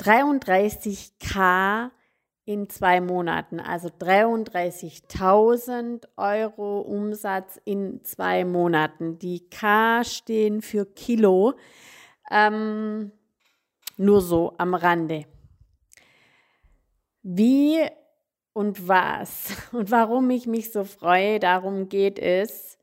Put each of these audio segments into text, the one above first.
33k in zwei Monaten, also 33.000 Euro Umsatz in zwei Monaten. Die K stehen für Kilo. Ähm, nur so am Rande. Wie und was und warum ich mich so freue, darum geht es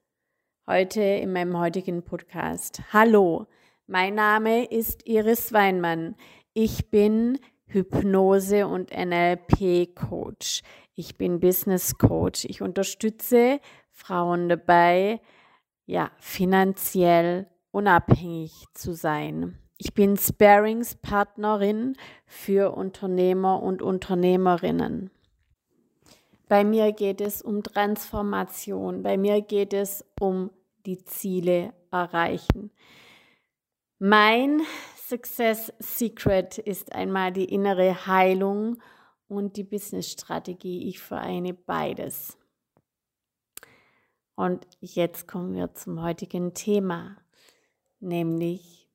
heute in meinem heutigen Podcast. Hallo, mein Name ist Iris Weinmann. Ich bin Hypnose- und NLP-Coach. Ich bin Business Coach. Ich unterstütze Frauen dabei, ja, finanziell unabhängig zu sein. Ich bin Sparingspartnerin für Unternehmer und Unternehmerinnen. Bei mir geht es um Transformation. Bei mir geht es um die Ziele erreichen. Mein Success Secret ist einmal die innere Heilung und die Business-Strategie. Ich vereine beides. Und jetzt kommen wir zum heutigen Thema, nämlich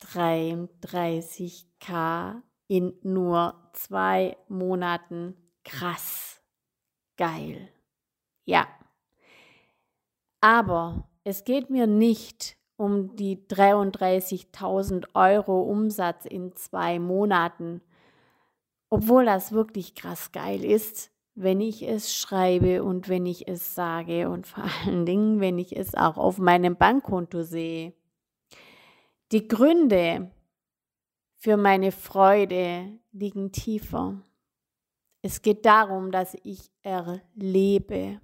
33k in nur zwei Monaten. Krass, geil. Ja. Aber es geht mir nicht um die 33.000 Euro Umsatz in zwei Monaten, obwohl das wirklich krass geil ist, wenn ich es schreibe und wenn ich es sage und vor allen Dingen, wenn ich es auch auf meinem Bankkonto sehe. Die Gründe für meine Freude liegen tiefer. Es geht darum, dass ich erlebe.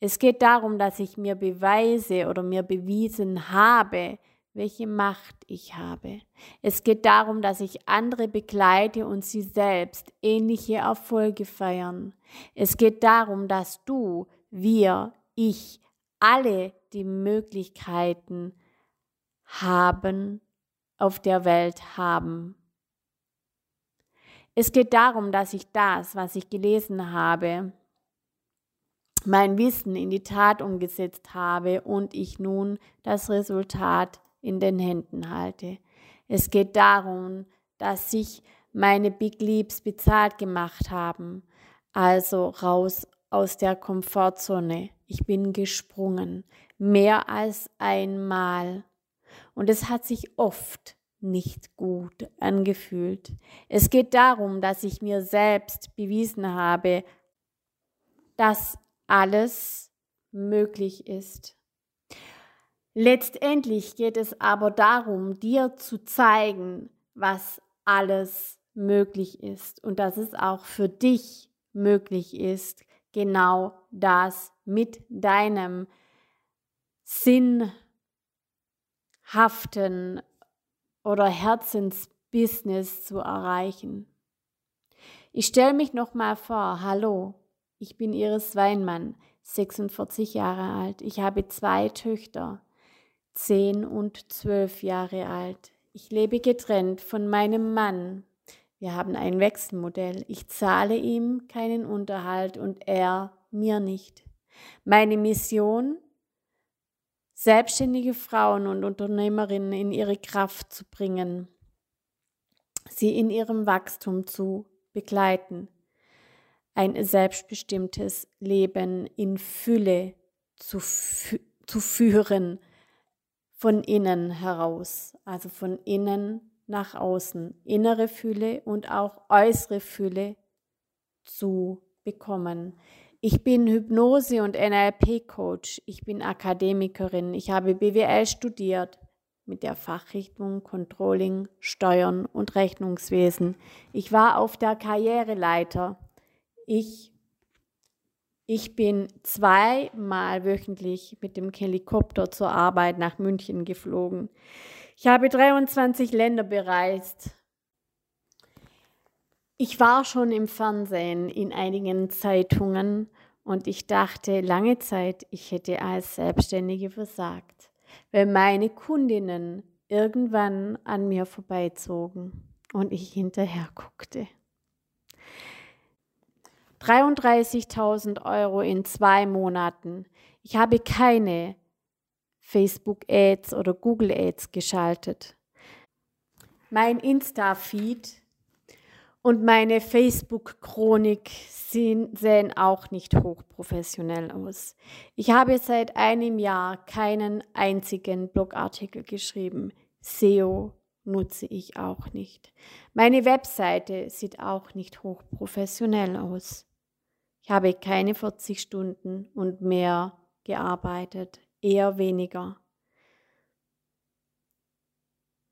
Es geht darum, dass ich mir beweise oder mir bewiesen habe, welche Macht ich habe. Es geht darum, dass ich andere begleite und sie selbst ähnliche Erfolge feiern. Es geht darum, dass du, wir, ich, alle die Möglichkeiten haben, auf der Welt haben. Es geht darum, dass ich das, was ich gelesen habe, mein Wissen in die Tat umgesetzt habe und ich nun das Resultat in den Händen halte. Es geht darum, dass sich meine Big Leaps bezahlt gemacht haben, also raus aus der Komfortzone. Ich bin gesprungen, mehr als einmal. Und es hat sich oft nicht gut angefühlt. Es geht darum, dass ich mir selbst bewiesen habe, dass alles möglich ist. Letztendlich geht es aber darum, dir zu zeigen, was alles möglich ist und dass es auch für dich möglich ist, genau das mit deinem sinnhaften oder Herzensbusiness zu erreichen. Ich stelle mich noch mal vor, hallo, ich bin Iris Weinmann, 46 Jahre alt. Ich habe zwei Töchter, 10 und 12 Jahre alt. Ich lebe getrennt von meinem Mann. Wir haben ein Wechselmodell. Ich zahle ihm keinen Unterhalt und er mir nicht. Meine Mission, selbstständige Frauen und Unternehmerinnen in ihre Kraft zu bringen, sie in ihrem Wachstum zu begleiten ein selbstbestimmtes Leben in Fülle zu, fü zu führen, von innen heraus, also von innen nach außen, innere Fülle und auch äußere Fülle zu bekommen. Ich bin Hypnose- und NLP-Coach, ich bin Akademikerin, ich habe BWL studiert mit der Fachrichtung Controlling, Steuern und Rechnungswesen. Ich war auf der Karriereleiter ich, ich bin zweimal wöchentlich mit dem Helikopter zur Arbeit nach München geflogen. Ich habe 23 Länder bereist. Ich war schon im Fernsehen in einigen Zeitungen und ich dachte lange Zeit, ich hätte als Selbstständige versagt, weil meine Kundinnen irgendwann an mir vorbeizogen und ich hinterher guckte. 33.000 Euro in zwei Monaten. Ich habe keine Facebook-Ads oder Google-Ads geschaltet. Mein Insta-Feed Und meine Facebook-Chronik sehen auch nicht hochprofessionell aus. Ich habe seit einem Jahr keinen einzigen Blogartikel geschrieben. SEO nutze ich auch nicht. Meine Webseite sieht auch nicht hochprofessionell aus. Ich habe keine 40 Stunden und mehr gearbeitet, eher weniger.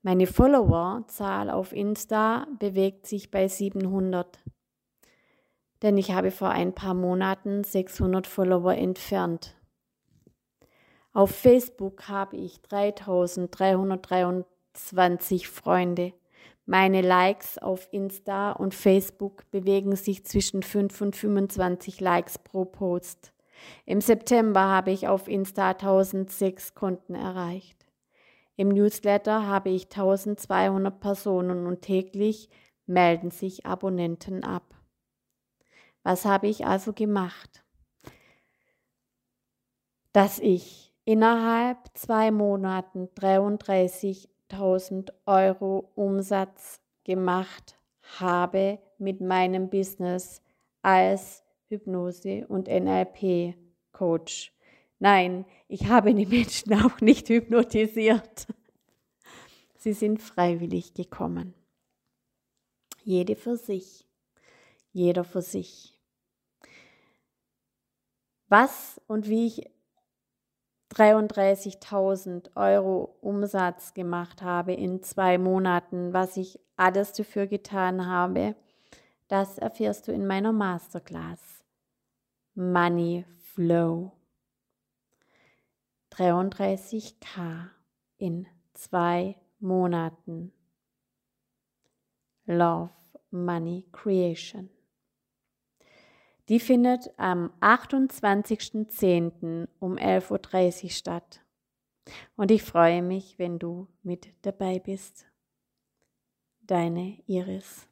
Meine Followerzahl auf Insta bewegt sich bei 700. Denn ich habe vor ein paar Monaten 600 Follower entfernt. Auf Facebook habe ich 3323 Freunde. Meine Likes auf Insta und Facebook bewegen sich zwischen 5 und 25 Likes pro Post. Im September habe ich auf Insta 1006 Konten erreicht. Im Newsletter habe ich 1200 Personen und täglich melden sich Abonnenten ab. Was habe ich also gemacht? Dass ich innerhalb zwei Monaten 33.000 Euro Umsatz gemacht habe mit meinem Business als Hypnose- und NLP-Coach. Nein, ich habe die Menschen auch nicht hypnotisiert. Sie sind freiwillig gekommen. Jede für sich, jeder für sich. Was und wie ich 33.000 Euro Umsatz gemacht habe in zwei Monaten, was ich alles dafür getan habe, das erfährst du in meiner Masterclass. Money Flow. 33k in zwei Monaten. Love Money Creation. Die findet am 28.10. um 11.30 Uhr statt. Und ich freue mich, wenn du mit dabei bist. Deine Iris.